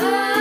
oh.